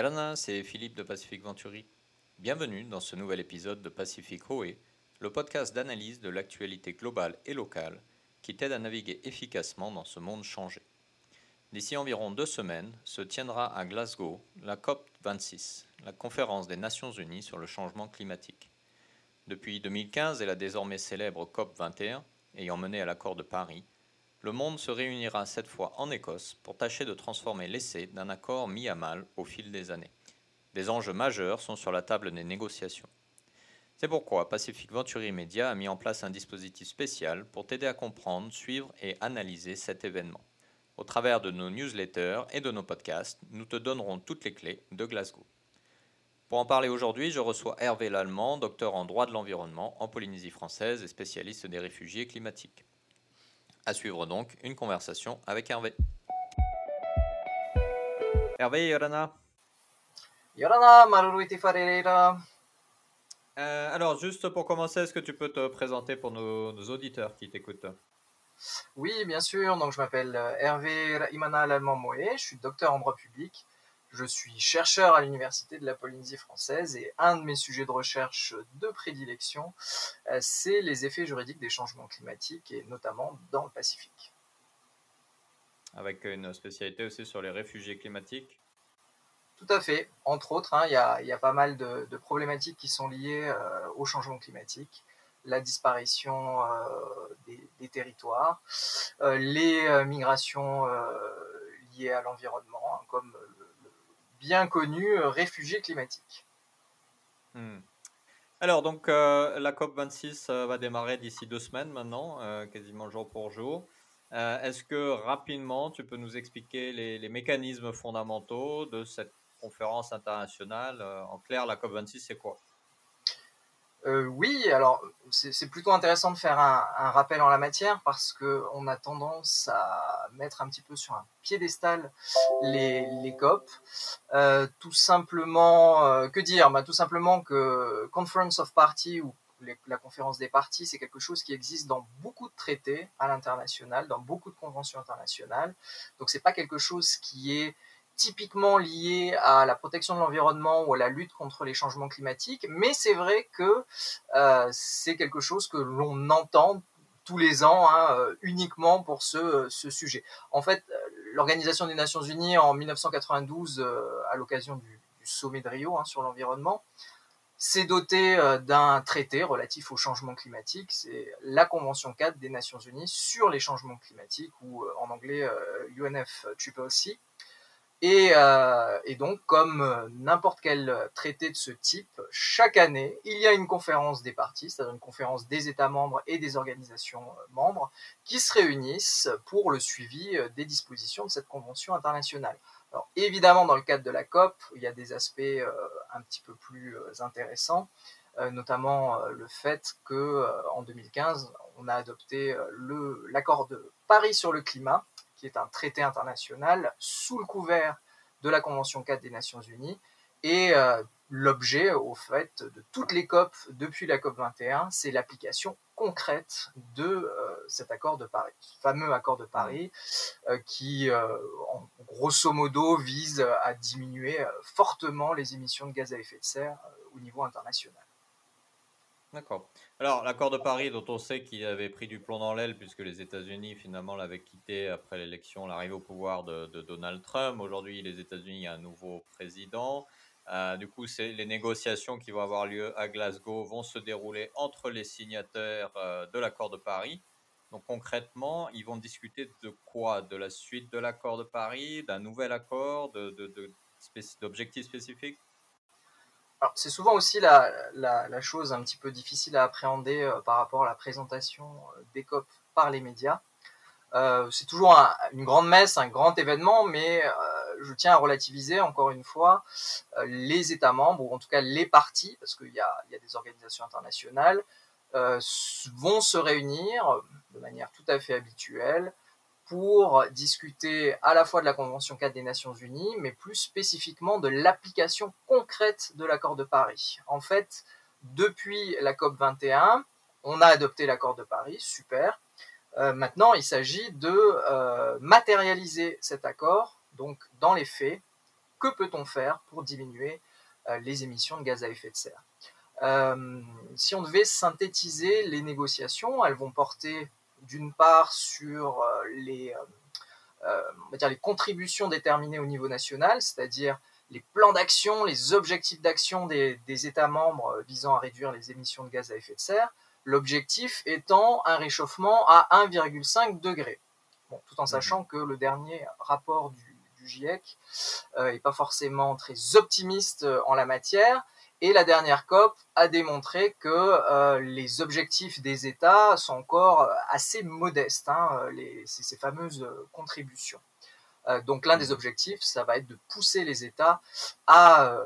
Yarana, c'est Philippe de Pacific Venturi. Bienvenue dans ce nouvel épisode de Pacific Hoé, le podcast d'analyse de l'actualité globale et locale qui t'aide à naviguer efficacement dans ce monde changé. D'ici environ deux semaines se tiendra à Glasgow la COP26, la conférence des Nations Unies sur le changement climatique. Depuis 2015 et la désormais célèbre COP21, ayant mené à l'accord de Paris, le monde se réunira cette fois en Écosse pour tâcher de transformer l'essai d'un accord mis à mal au fil des années. Des enjeux majeurs sont sur la table des négociations. C'est pourquoi Pacific Venturi Media a mis en place un dispositif spécial pour t'aider à comprendre, suivre et analyser cet événement. Au travers de nos newsletters et de nos podcasts, nous te donnerons toutes les clés de Glasgow. Pour en parler aujourd'hui, je reçois Hervé Lallemand, docteur en droit de l'environnement en Polynésie française et spécialiste des réfugiés climatiques. À suivre donc une conversation avec Hervé. Hervé Yorana. Yorana, Maruruiti Farerera. Euh, alors, juste pour commencer, est-ce que tu peux te présenter pour nos, nos auditeurs qui t'écoutent? Oui, bien sûr. Donc, je m'appelle euh, Hervé Imana Lallemand Moé. Je suis docteur en droit public. Je suis chercheur à l'Université de la Polynésie française et un de mes sujets de recherche de prédilection, euh, c'est les effets juridiques des changements climatiques et notamment dans le Pacifique. Avec une spécialité aussi sur les réfugiés climatiques Tout à fait. Entre autres, hein, il y, y, a pas mal de, de, problématiques qui sont liées euh, au changement climatique la disparition euh, des, des, territoires, euh, les euh, migrations liées à l'environnement, hein, comme bien connu euh, réfugié climatique. Hmm. Alors, donc, euh, la COP26 euh, va démarrer d'ici deux semaines maintenant, quasiment jour pour jour. Est-ce que rapidement, tu peux nous expliquer les, les mécanismes fondamentaux de cette conférence internationale? En clair, la COP26, c'est quoi? Euh, oui, alors c'est plutôt intéressant de faire un, rappel en la matière parce qu'on a tendance à mettre un petit peu sur un piédestal les, les COP. Euh, tout simplement, euh, que dire? Bah, Tout simplement que Conference of Parties ou la conférence des parties, c'est quelque chose qui existe dans beaucoup de traités à l'international, dans beaucoup de conventions internationales. Donc c'est pas quelque chose qui est typiquement lié à la protection de l'environnement ou à la lutte contre les changements climatiques, mais c'est vrai que euh, c'est quelque chose que l'on entend tous les ans hein, euh, uniquement pour ce, sujet. En fait, l'Organisation des Nations Unies en 1992, euh, à l'occasion du, sommet de Rio hein, sur l'environnement, s'est dotée euh, d'un traité relatif au changement climatique, c'est la Convention 4 des Nations Unies sur les changements climatiques, ou euh, en anglais UNFCCC. Et, euh, et, donc, comme euh, n'importe quel traité de ce type, chaque année, il y a une conférence des parties, c'est-à-dire une conférence des États membres et des organisations euh, membres, qui se réunissent pour le suivi des dispositions de cette convention internationale. Alors, évidemment, dans le cadre de la COP, il y a des aspects euh, un petit peu plus euh, intéressants, euh, notamment le fait que en 2015, on a adopté l'accord de Paris sur le climat, qui est un traité international sous le couvert de la Convention 4 des Nations Unies. Et euh, l'objet, au fait, de toutes les COP depuis la COP 21, c'est l'application concrète de euh, cet accord de Paris, ce fameux accord de Paris, euh, qui, grosso modo, vise à diminuer fortement les émissions de gaz à effet de serre au niveau international. D'accord. Alors, l'accord de Paris, dont on sait qu'il avait pris du plomb dans l'aile, puisque les États-Unis, finalement, l'avaient quitté après l'élection, l'arrivée au pouvoir de, Donald Trump. Aujourd'hui, les États-Unis, il y a un nouveau président. Euh, du coup, les négociations qui vont avoir lieu à Glasgow vont se dérouler entre les signataires euh, de l'accord de Paris. Donc, concrètement, ils vont discuter de quoi? De la suite de l'accord de Paris, d'un nouvel accord, d'objectifs spécifiques? C'est souvent aussi la, chose un petit peu difficile à appréhender euh, par rapport à la présentation euh, des COP par les médias. Euh, c'est toujours un, une grande messe, un grand événement, mais je tiens à relativiser encore une fois les États membres, ou en tout cas les partis, parce qu'il y a des organisations internationales, vont se réunir de manière tout à fait habituelle pour discuter à la fois de la Convention 4 des Nations Unies, mais plus spécifiquement de l'application concrète de l'accord de Paris. En fait, depuis la COP 21, on a adopté l'accord de Paris, super. Euh, maintenant, il s'agit de euh, matérialiser cet accord, donc dans les faits, que peut-on faire pour diminuer les émissions de gaz à effet de serre? si on devait synthétiser les négociations, elles vont porter d'une part sur les, dire les contributions déterminées au niveau national, c'est-à-dire les plans d'action, les objectifs d'action des, États membres visant à réduire les émissions de gaz à effet de serre, l'objectif étant un réchauffement à 1,5 degré. tout en mhm. sachant que le dernier rapport du, GIEC n'est euh, pas forcément très optimiste euh, en la matière, et la dernière COP a démontré que euh, les objectifs des États sont encore assez modestes, hein, ces, fameuses contributions. donc l'un des objectifs, ça va être de pousser les États à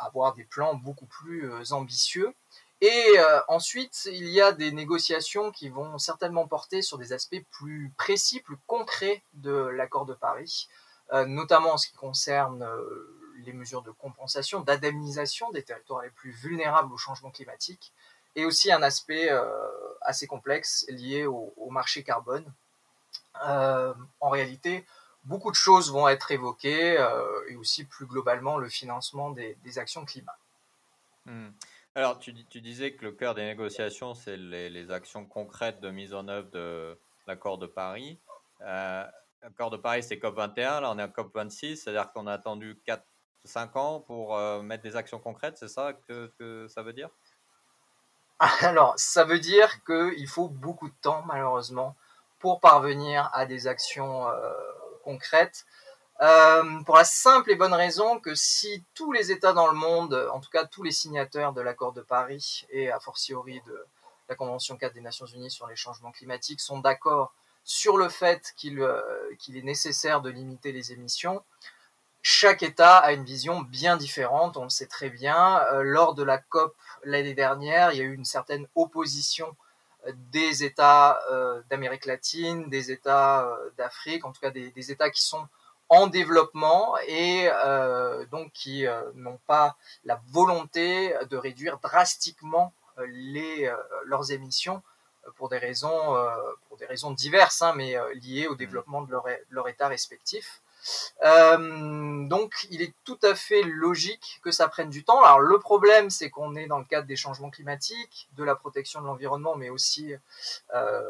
avoir des plans beaucoup plus ambitieux et euh, ensuite, il y a des négociations qui vont certainement porter sur des aspects plus précis, plus concrets de l'accord de Paris, euh, notamment en ce qui concerne euh, les mesures de compensation, d'indemnisation des territoires les plus vulnérables au changement climatique, et aussi un aspect assez complexe lié au, marché carbone. en réalité, beaucoup de choses vont être évoquées, et aussi plus globalement le financement des, actions climat. Hmm. Alors, tu, disais que le cœur des négociations, c'est les, actions concrètes de mise en œuvre de l'accord de Paris. Euh, l'accord de Paris, c'est COP21, là on est à COP26, c'est-à-dire qu'on a attendu 4-5 ans pour euh, mettre des actions concrètes, c'est ça que, ça veut dire? Alors, ça veut dire qu'il faut beaucoup de temps, malheureusement, pour parvenir à des actions euh, concrètes. Euh, pour la simple et bonne raison que si tous les États dans le monde, en tout cas tous les signataires de l'accord de Paris et a fortiori de la Convention 4 des Nations Unies sur les changements climatiques sont d'accord sur le fait qu'il est nécessaire de limiter les émissions, chaque État a une vision bien différente, on le sait très bien. Euh, lors de la COP l'année dernière, il y a eu une certaine opposition des États d'Amérique latine, des États d'Afrique, en tout cas des, des États qui sont en développement et euh, donc qui euh, n'ont pas la volonté de réduire drastiquement euh, les, leurs émissions pour des raisons, pour des raisons diverses, hein, mais liées au mmh. développement de leur, leur état respectif. Euh, donc, il est tout à fait logique que ça prenne du temps. Alors, le problème, c'est qu'on est dans le cadre des changements climatiques, de la protection de l'environnement, mais aussi, euh,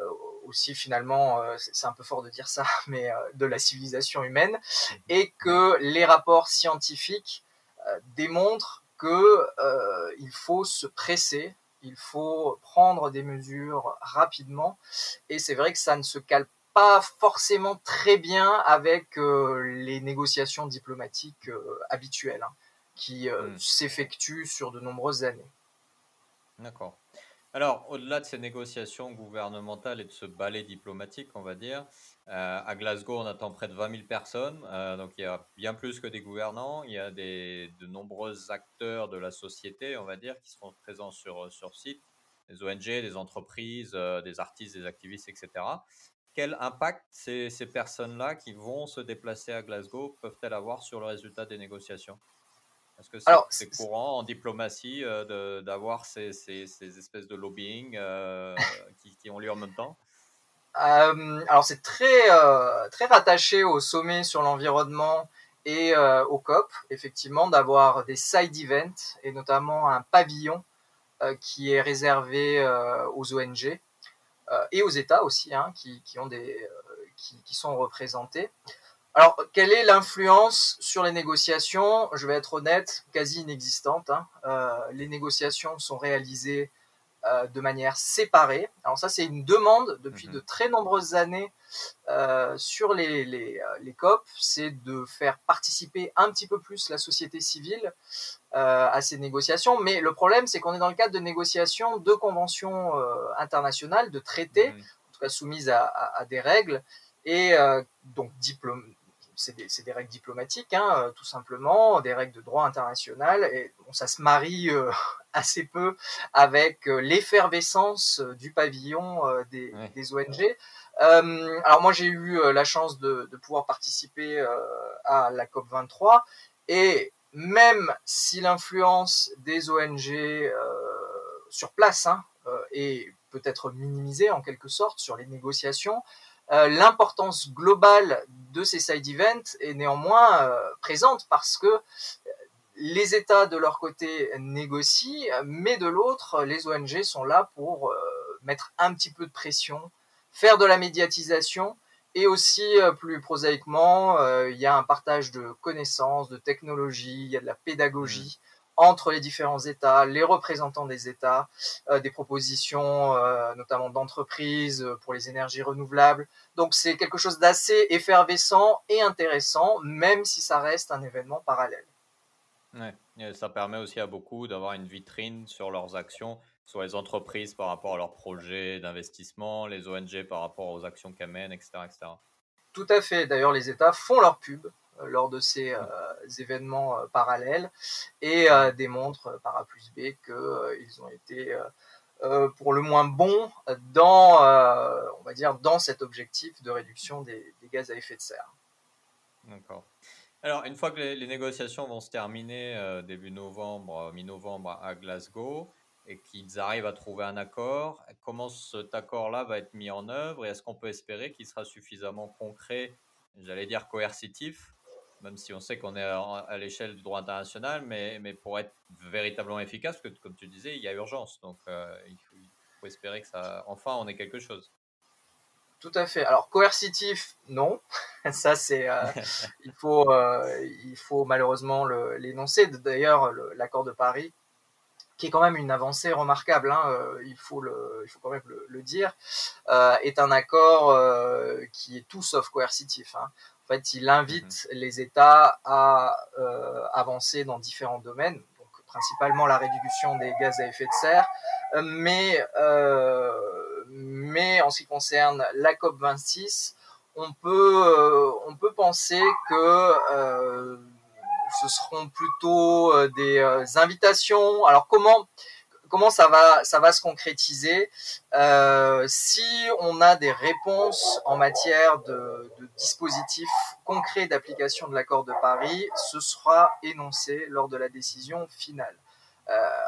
aussi finalement, euh, c'est un peu fort de dire ça, mais de la civilisation humaine, mmh. et que les rapports scientifiques démontrent que il faut se presser il faut prendre des mesures rapidement. Et c'est vrai que ça ne se calme pas forcément très bien avec euh, les négociations diplomatiques euh, habituelles hein, qui euh, hmm. s'effectuent sur de nombreuses années. D'accord. Alors, au-delà de ces négociations gouvernementales et de ce ballet diplomatique, on va dire, à Glasgow, on attend près de 20 000 personnes. donc, il y a bien plus que des gouvernants. Il y a des, de nombreux acteurs de la société, on va dire, qui seront présents sur, sur site des ONG, des entreprises, des artistes, des activistes, etc quel impact ces, personnes-là qui vont se déplacer à Glasgow peuvent-elles avoir sur le résultat des négociations? Est-ce que c'est courant en diplomatie euh, d'avoir ces, espèces de lobbying euh, qui, ont lieu en même temps? Euh, Alors c'est très, très rattaché au sommet sur l'environnement et au COP, effectivement, d'avoir des side events et notamment un pavillon qui est réservé aux ONG euh, et aux États aussi, hein, qui, qui, ont des, euh, qui, qui, sont représentés. Alors, quelle est l'influence sur les négociations? Je vais être honnête, quasi inexistante. Hein. Euh, les négociations sont réalisées euh, de manière séparée. Alors ça, c'est une demande depuis mhm. de très nombreuses années euh, sur les, les, euh, les COP, c'est de faire participer un petit peu plus la société civile à ces négociations. Mais le problème, c'est qu'on est dans le cadre de négociations de conventions internationales, de traités, mhm. en tout cas soumises à, à, des règles, et donc diplôme, c'est des, des, règles diplomatiques, hein, tout simplement, des règles de droit international, et bon, ça se marie assez peu avec euh, l'effervescence euh, du pavillon euh, des, des ONG. alors moi j'ai eu la chance de, de pouvoir participer à la COP 23 et même si l'influence des ONG sur place hein, est peut-être minimisée en quelque sorte sur les négociations, l'importance globale de ces side events est néanmoins présente parce que les États de leur côté négocient, mais de l'autre, les ONG sont là pour mettre un petit peu de pression, faire de la médiatisation et aussi, euh, plus prosaïquement, euh, il y a un partage de connaissances, de technologies, il y a de la pédagogie mmh. entre les différents États, les représentants des États, euh, des propositions notamment d'entreprises pour les énergies renouvelables. Donc c'est quelque chose d'assez effervescent et intéressant, même si ça reste un événement parallèle. Ouais. ça permet aussi à beaucoup d'avoir une vitrine sur leurs actions soit les entreprises par rapport à leurs projets d'investissement, les ONG par rapport aux actions qu'elles mènent, etc., Tout à fait. D'ailleurs, les États font leur pub euh, lors de ces euh, événements euh, parallèles et démontrent par A plus B qu'ils ont été pour le moins bons dans, on va dire, dans cet objectif de réduction des, gaz à effet de serre. D'accord. Alors, une fois que les, négociations vont se terminer début novembre, mi-novembre à Glasgow, et qu'ils arrivent à trouver un accord. Comment cet accord-là va être mis en œuvre et est-ce qu'on peut espérer qu'il sera suffisamment concret, j'allais dire coercitif, même si on sait qu'on est à, l'échelle du droit international, mais, mais pour être véritablement efficace, parce que comme tu disais, il y a urgence. Donc euh, il, faut, espérer que ça, enfin, on ait quelque chose. Tout à fait. Alors coercitif, non. Ça c'est, euh, il faut, euh, il faut malheureusement l'énoncer. D'ailleurs, l'accord de Paris qui est quand même une avancée remarquable, hein, euh, il, faut le, il faut quand même le, dire, est un accord qui est tout sauf coercitif. Hein. En fait, il invite mhm. les États à avancer dans différents domaines, donc principalement la réduction des gaz à effet de serre, mais, mais en ce qui concerne la COP 26, on peut, on peut penser que ce seront plutôt euh, des euh, invitations. Alors comment comment ça va ça va se concrétiser? Euh, si on a des réponses en matière de, dispositifs concrets d'application de l'accord de Paris, ce sera énoncé lors de la décision finale.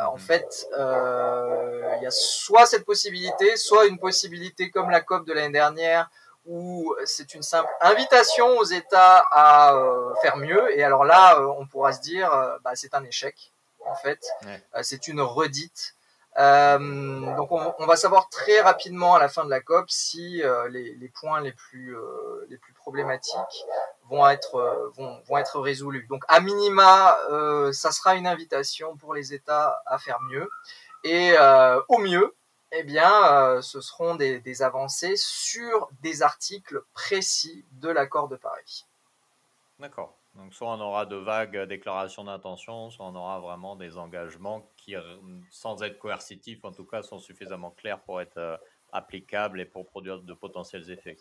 En mhm. fait, il y a soit cette possibilité, soit une possibilité comme la COP de l'année dernière où c'est une simple invitation aux États à euh, faire mieux. Et alors là, euh, on pourra se dire, euh, bah, c'est un échec, en fait. c'est une redite. donc on, va savoir très rapidement à la fin de la COP si les, points les plus, les plus problématiques vont être, vont, vont être résolus. Donc à minima, ça sera une invitation pour les États à faire mieux. Et au mieux, eh bien, euh, ce seront des, avancées sur des articles précis de l'accord de Paris. D'accord. Donc, soit on aura de vagues déclarations d'intention, soit on aura vraiment des engagements qui, euh, sans être coercitifs, en tout cas, sont suffisamment clairs pour être euh, applicables et pour produire de potentiels effets.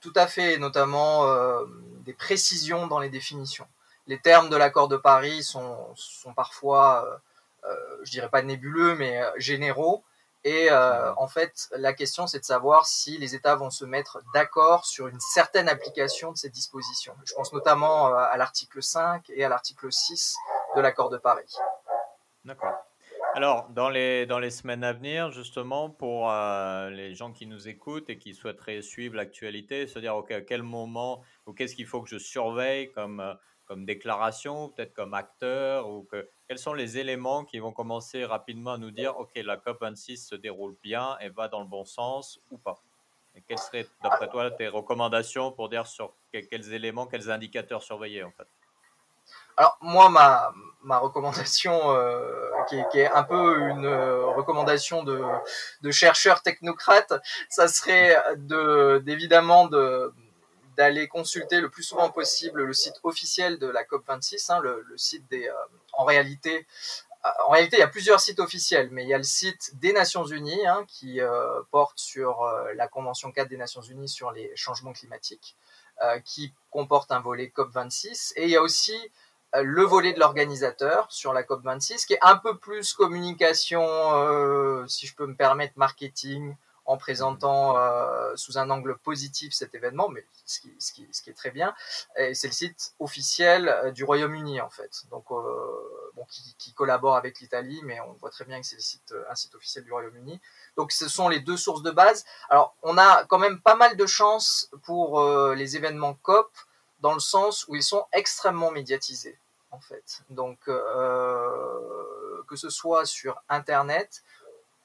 Tout à fait, notamment des précisions dans les définitions. Les termes de l'accord de Paris sont, sont parfois, je dirais pas nébuleux, mais généraux. Et euh, en fait, la question, c'est de savoir si les États vont se mettre d'accord sur une certaine application de ces dispositions. Je pense notamment euh, à l'article 5 et à l'article 6 de l'accord de Paris. D'accord. Alors, dans les, dans les semaines à venir, justement, pour euh, les gens qui nous écoutent et qui souhaiteraient suivre l'actualité, se dire, OK, à quel moment ou qu'est-ce qu'il faut que je surveille comme, comme déclaration, peut-être comme acteur ou que, quels sont les éléments qui vont commencer rapidement à nous dire, OK, la COP26 se déroule bien et va dans le bon sens ou pas? Et Quelles seraient, d'après toi, tes recommandations pour dire sur quels éléments, quels indicateurs surveiller en fait? Alors moi, ma, ma recommandation, euh, qui, est, un peu une euh, recommandation de, de chercheurs technocrates, ça serait de, d'évidemment de, d'aller consulter le plus souvent possible le site officiel de la COP26, hein, le, site des... Euh, en réalité, en réalité, il y a plusieurs sites officiels, mais il y a le site des Nations Unies hein, qui porte sur la Convention 4 des Nations Unies sur les changements climatiques, qui comporte un volet COP26, et il y a aussi le volet de l'organisateur sur la COP26, qui est un peu plus communication, si je peux me permettre, marketing, en présentant euh, sous un angle positif cet événement, mais ce qui, ce qui, ce qui est très bien. Et c'est le site officiel euh, du Royaume-Uni en fait, donc euh, bon, qui, qui, collabore avec l'Italie, mais on voit très bien que c'est site, un site officiel du Royaume-Uni. Donc ce sont les deux sources de base. Alors on a quand même pas mal de chance pour les événements COP dans le sens où ils sont extrêmement médiatisés, en fait. Donc, euh, que ce soit sur Internet,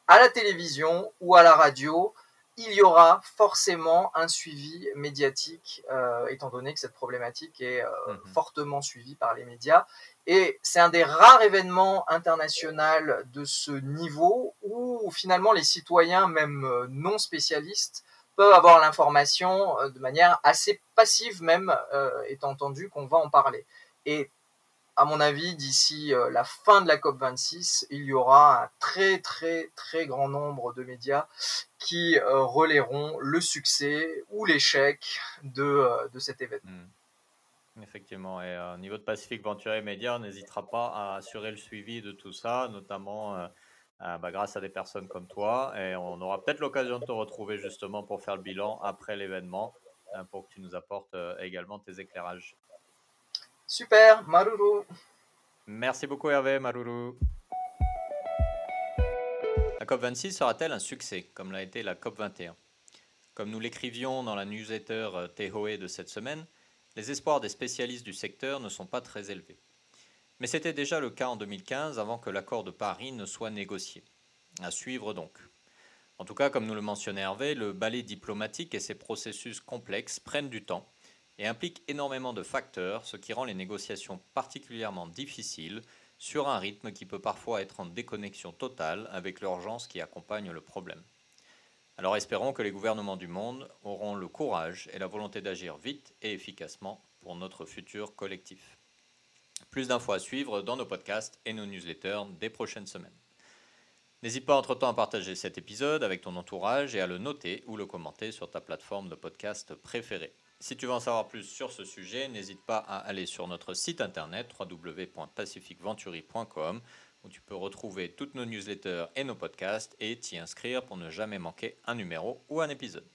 à la télévision ou à la radio, il y aura forcément un suivi médiatique, euh, étant donné que cette problématique est euh, mhm. fortement suivie par les médias. Et c'est un des rares événements internationaux de ce niveau où finalement les citoyens, même non spécialistes, peuvent avoir l'information de manière assez passive même, étant entendu qu'on va en parler. Et à mon avis, d'ici euh, la fin de la COP26, il y aura un très très très grand nombre de médias qui euh, relayeront le succès ou l'échec de, euh, de, cet événement. Hmm. Effectivement, et au niveau de Pacifique Venture et Médias, on n'hésitera pas à assurer le suivi de tout ça, notamment bah, grâce à des personnes comme toi. Et on aura peut-être l'occasion de te retrouver justement pour faire le bilan après l'événement, pour que tu nous apportes également tes éclairages. Super, Maruru. Merci beaucoup Hervé, Maruru. La COP26 sera-t-elle un succès, comme l'a été la COP21? Comme nous l'écrivions dans la newsletter euh, Tehoe de cette semaine, les espoirs des spécialistes du secteur ne sont pas très élevés. Mais c'était déjà le cas en 2015 avant que l'accord de Paris ne soit négocié. À suivre donc. En tout cas, comme nous le mentionnait Hervé, le ballet diplomatique et ses processus complexes prennent du temps et implique énormément de facteurs, ce qui rend les négociations particulièrement difficiles sur un rythme qui peut parfois être en déconnexion totale avec l'urgence qui accompagne le problème. Alors espérons que les gouvernements du monde auront le courage et la volonté d'agir vite et efficacement pour notre futur collectif. Plus d'infos à suivre dans nos podcasts et nos newsletters des prochaines semaines. N'hésite pas entre-temps à partager cet épisode avec ton entourage et à le noter ou le commenter sur ta plateforme de podcast préférée. Si tu veux en savoir plus sur ce sujet, n'hésite pas à aller sur notre site internet www.pacificventuri.com où tu peux retrouver toutes nos newsletters et nos podcasts et t'y inscrire pour ne jamais manquer un numéro ou un épisode.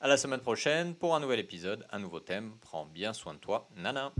À la semaine prochaine pour un nouvel épisode, un nouveau thème. Prends bien soin de toi. Nana.